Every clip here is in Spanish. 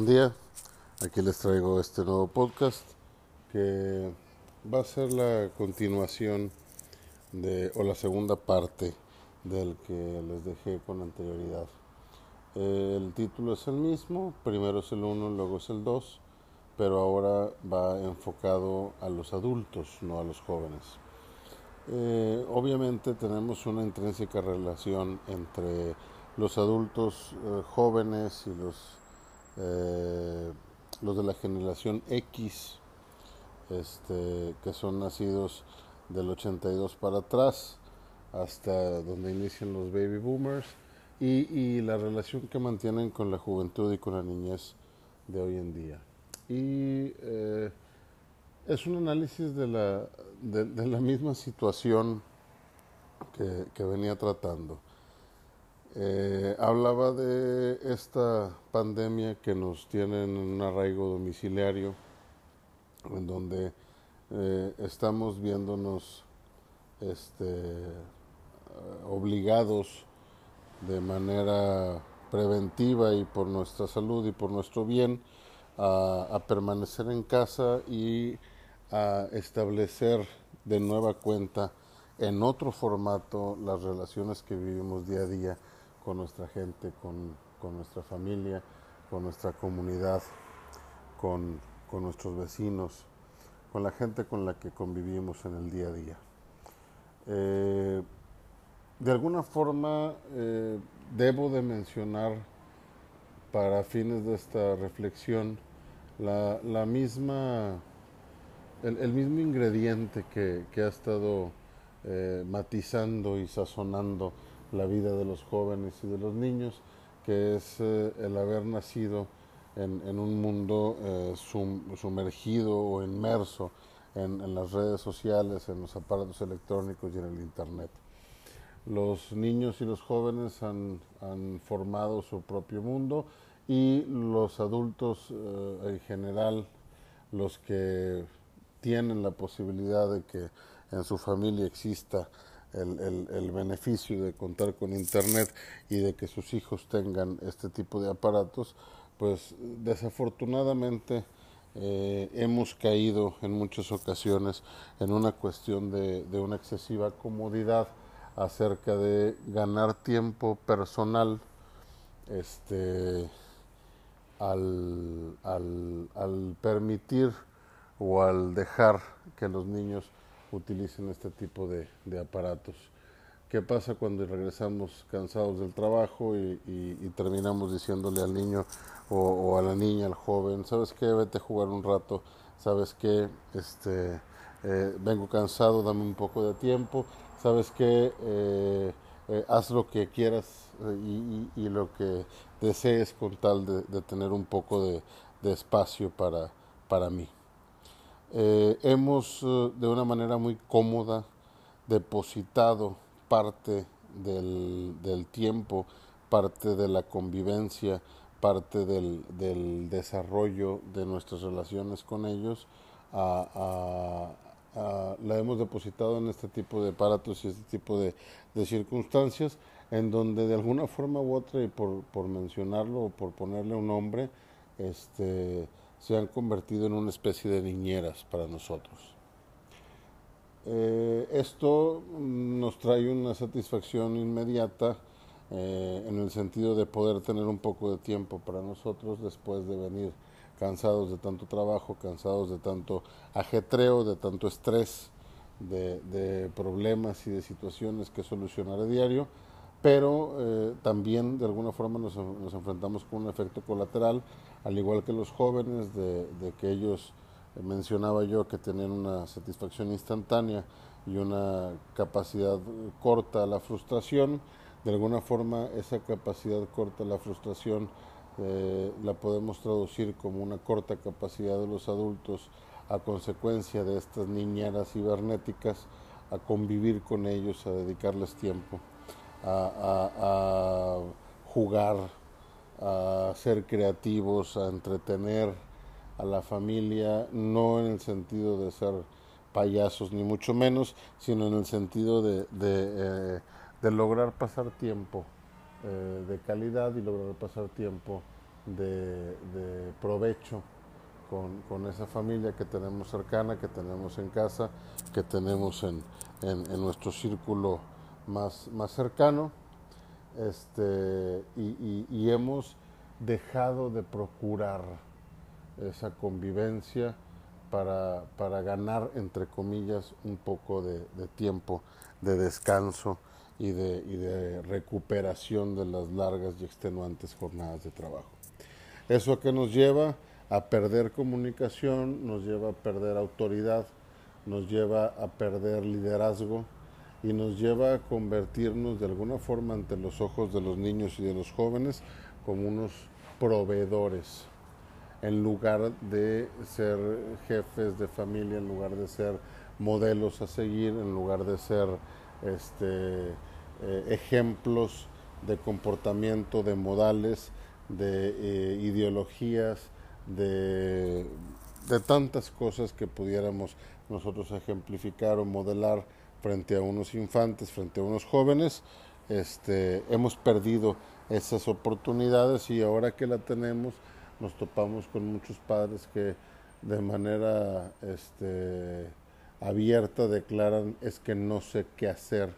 Buen día, aquí les traigo este nuevo podcast que va a ser la continuación de o la segunda parte del que les dejé con anterioridad. El título es el mismo, primero es el 1, luego es el 2, pero ahora va enfocado a los adultos, no a los jóvenes. Eh, obviamente tenemos una intrínseca relación entre los adultos eh, jóvenes y los eh, los de la generación X, este, que son nacidos del 82 para atrás, hasta donde inician los baby boomers, y, la relación que mantienen con la juventud y con la niñez de hoy en día. Y eh, es un análisis de la, de, la misma situación que venía tratando. Eh, hablaba de esta pandemia que nos tiene en un arraigo domiciliario, en donde eh, estamos viéndonos este, obligados de manera preventiva y por nuestra salud y por nuestro bien a, a permanecer en casa y a establecer de nueva cuenta en otro formato las relaciones que vivimos día a día con nuestra gente, con, nuestra familia, con nuestra comunidad, con, nuestros vecinos, con la gente con la que convivimos en el día a día. Eh, de alguna forma eh, debo de mencionar para fines de esta reflexión la, misma, el, mismo ingrediente que, ha estado eh, matizando y sazonando la vida de los jóvenes y de los niños, que es eh, el haber nacido en, un mundo eh, sumergido o inmerso en, las redes sociales, en los aparatos electrónicos y en el Internet. Los niños y los jóvenes han, formado su propio mundo y los adultos eh, en general, los que tienen la posibilidad de que en su familia exista el, el, beneficio de contar con Internet y de que sus hijos tengan este tipo de aparatos, pues desafortunadamente eh, hemos caído en muchas ocasiones en una cuestión de, de, una excesiva comodidad acerca de ganar tiempo personal este, al, al, al permitir o al dejar que los niños utilicen este tipo de, aparatos. ¿Qué pasa cuando regresamos cansados del trabajo y, terminamos diciéndole al niño o, a la niña, al joven, sabes qué, vete a jugar un rato, sabes qué, este, eh, vengo cansado, dame un poco de tiempo, sabes qué, eh, eh, haz lo que quieras y, lo que desees con tal de, tener un poco de, de espacio para, para mí. Eh, hemos eh, de una manera muy cómoda depositado parte del, tiempo, parte de la convivencia, parte del, desarrollo de nuestras relaciones con ellos, la hemos depositado en este tipo de aparatos y este tipo de, circunstancias, en donde de alguna forma u otra, y por, por mencionarlo o por ponerle un nombre, este, se han convertido en una especie de niñeras para nosotros. Eh, esto nos trae una satisfacción inmediata eh, en el sentido de poder tener un poco de tiempo para nosotros después de venir cansados de tanto trabajo, cansados de tanto ajetreo, de tanto estrés, de, problemas y de situaciones que solucionar a diario, pero eh, también de alguna forma nos enfrentamos con un efecto colateral al igual que los jóvenes, de, que ellos, eh, mencionaba yo, que tenían una satisfacción instantánea y una capacidad corta a la frustración, de alguna forma esa capacidad corta a la frustración eh, la podemos traducir como una corta capacidad de los adultos a consecuencia de estas niñeras cibernéticas a convivir con ellos, a dedicarles tiempo, a jugar, a ser creativos, a entretener a la familia, no en el sentido de ser payasos ni mucho menos, sino en el sentido de, de, eh, lograr pasar tiempo eh, de calidad y lograr pasar tiempo de, provecho con, esa familia que tenemos cercana, que tenemos en casa, que tenemos en, nuestro círculo más, más cercano. Este, y, hemos dejado de procurar esa convivencia para, ganar, entre comillas, un poco de, tiempo de descanso y de, y de, recuperación de las largas y extenuantes jornadas de trabajo. ¿Eso a qué nos lleva? A perder comunicación, nos lleva a perder autoridad, nos lleva a perder liderazgo y nos lleva a convertirnos de alguna forma ante los ojos de los niños y de los jóvenes como unos proveedores en lugar de ser jefes de familia, en lugar de ser modelos a seguir, en lugar de ser este, eh, ejemplos de comportamiento, de modales, de eh, ideologías, de, de tantas cosas que pudiéramos nosotros ejemplificar o modelar frente a unos infantes, frente a unos jóvenes, este, hemos perdido esas oportunidades y ahora que la tenemos nos topamos con muchos padres que de manera este, abierta declaran es que no sé qué hacer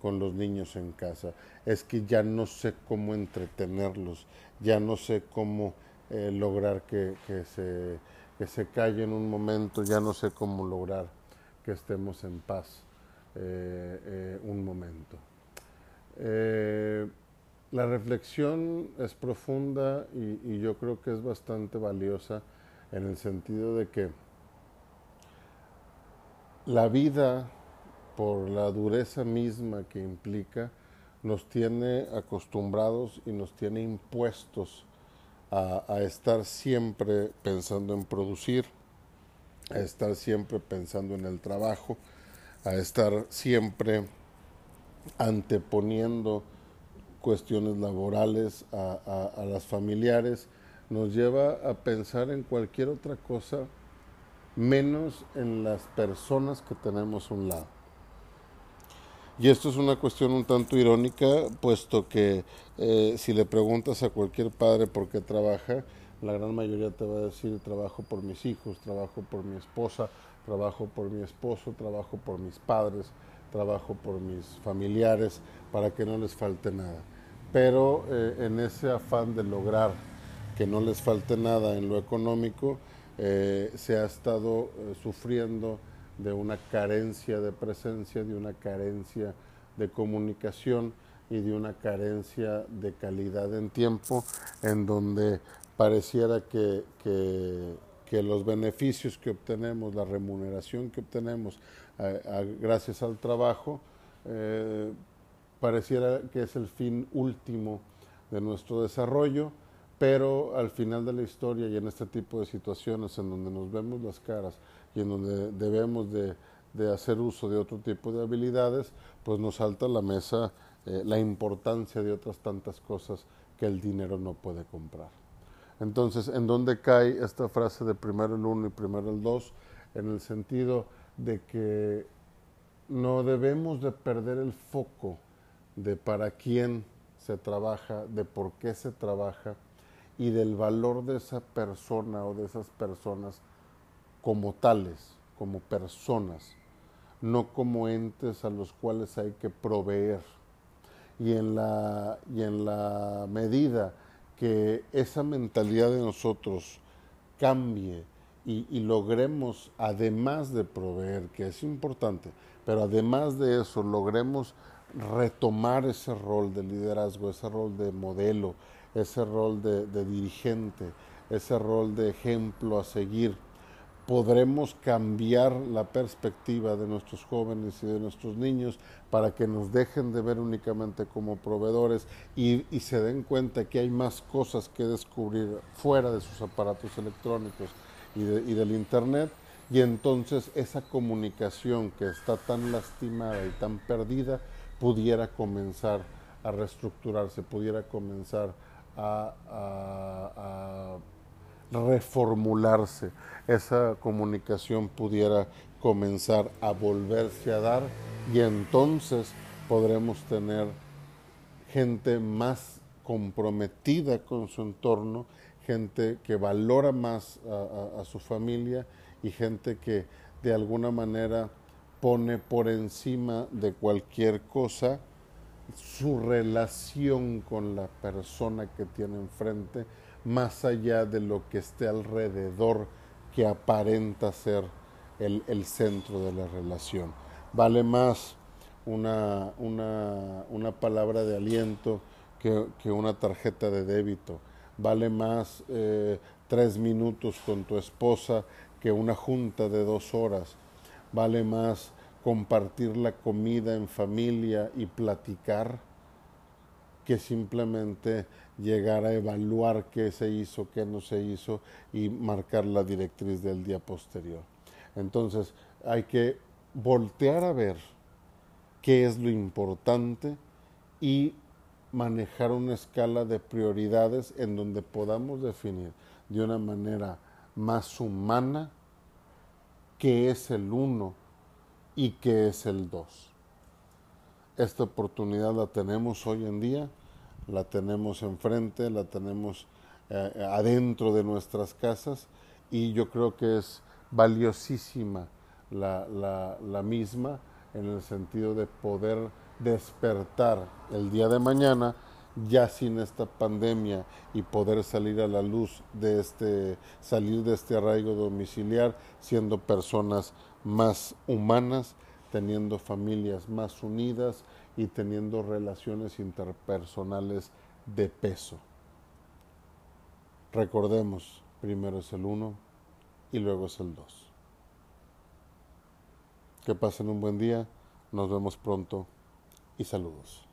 con los niños en casa, es que ya no sé cómo entretenerlos, ya no sé cómo eh, lograr que, se, que se callen un momento, ya no sé cómo lograr que estemos en paz eh, eh, un momento. La reflexión es profunda y, yo creo que es bastante valiosa en el sentido de que la vida, por la dureza misma que implica, nos tiene acostumbrados y nos tiene impuestos a, a, estar siempre pensando en producir, a estar siempre pensando en el trabajo, a estar siempre anteponiendo cuestiones laborales, a, las familiares, nos lleva a pensar en cualquier otra cosa menos en las personas que tenemos a un lado. Y esto es una cuestión un tanto irónica, puesto que eh, si le preguntas a cualquier padre por qué trabaja, la gran mayoría te va a decir trabajo por mis hijos, trabajo por mi esposa, trabajo por mi esposo, trabajo por mis padres, trabajo por mis familiares, para que no les falte nada. Pero eh, en ese afán de lograr que no les falte nada en lo económico, eh, se ha estado eh, sufriendo de una carencia de presencia, de una carencia de comunicación y de una carencia de calidad en tiempo, en donde pareciera que, los beneficios que obtenemos, la remuneración que obtenemos gracias al trabajo, pareciera que es el fin último de nuestro desarrollo, pero al final de la historia y en este tipo de situaciones en donde nos vemos las caras y en donde debemos de, hacer uso de otro tipo de habilidades, pues nos salta a la mesa eh, la importancia de otras tantas cosas que el dinero no puede comprar. Entonces, ¿en dónde cae esta frase de primero el uno y primero el dos? En el sentido de que no debemos de perder el foco de para quién se trabaja, de por qué se trabaja y del valor de esa persona o de esas personas como tales, como personas, no como entes a los cuales hay que proveer. Y en la, y en la medida que esa mentalidad de nosotros cambie y, logremos, además de proveer, que es importante, pero además de eso, logremos retomar ese rol de liderazgo, ese rol de modelo, ese rol de, dirigente, ese rol de ejemplo a seguir, podremos cambiar la perspectiva de nuestros jóvenes y de nuestros niños para que nos dejen de ver únicamente como proveedores y, se den cuenta que hay más cosas que descubrir fuera de sus aparatos electrónicos y, del Internet. Y entonces esa comunicación que está tan lastimada y tan perdida, pudiera comenzar a reestructurarse, pudiera comenzar a, reformularse, esa comunicación pudiera comenzar a volverse a dar y entonces podremos tener gente más comprometida con su entorno, gente que valora más a, su familia y gente que de alguna manera pone por encima de cualquier cosa su relación con la persona que tiene enfrente, más allá de lo que esté alrededor que aparenta ser el, el centro de la relación. Vale más una, una, una palabra de aliento que, que, una tarjeta de débito. Vale más eh, tres minutos con tu esposa que una junta de dos horas. Vale más compartir la comida en familia y platicar que simplemente llegar a evaluar qué se hizo, qué no se hizo y marcar la directriz del día posterior. Entonces hay que voltear a ver qué es lo importante y manejar una escala de prioridades en donde podamos definir de una manera más humana qué es el uno y qué es el dos. Esta oportunidad la tenemos hoy en día, la tenemos enfrente, la tenemos eh, adentro de nuestras casas y yo creo que es valiosísima la, la, la misma en el sentido de poder despertar el día de mañana ya sin esta pandemia y poder salir a la luz de este salir de este arraigo domiciliar siendo personas más humanas, teniendo familias más unidas y teniendo relaciones interpersonales de peso. Recordemos, primero es el uno y luego es el dos. Que pasen un buen día, nos vemos pronto y saludos.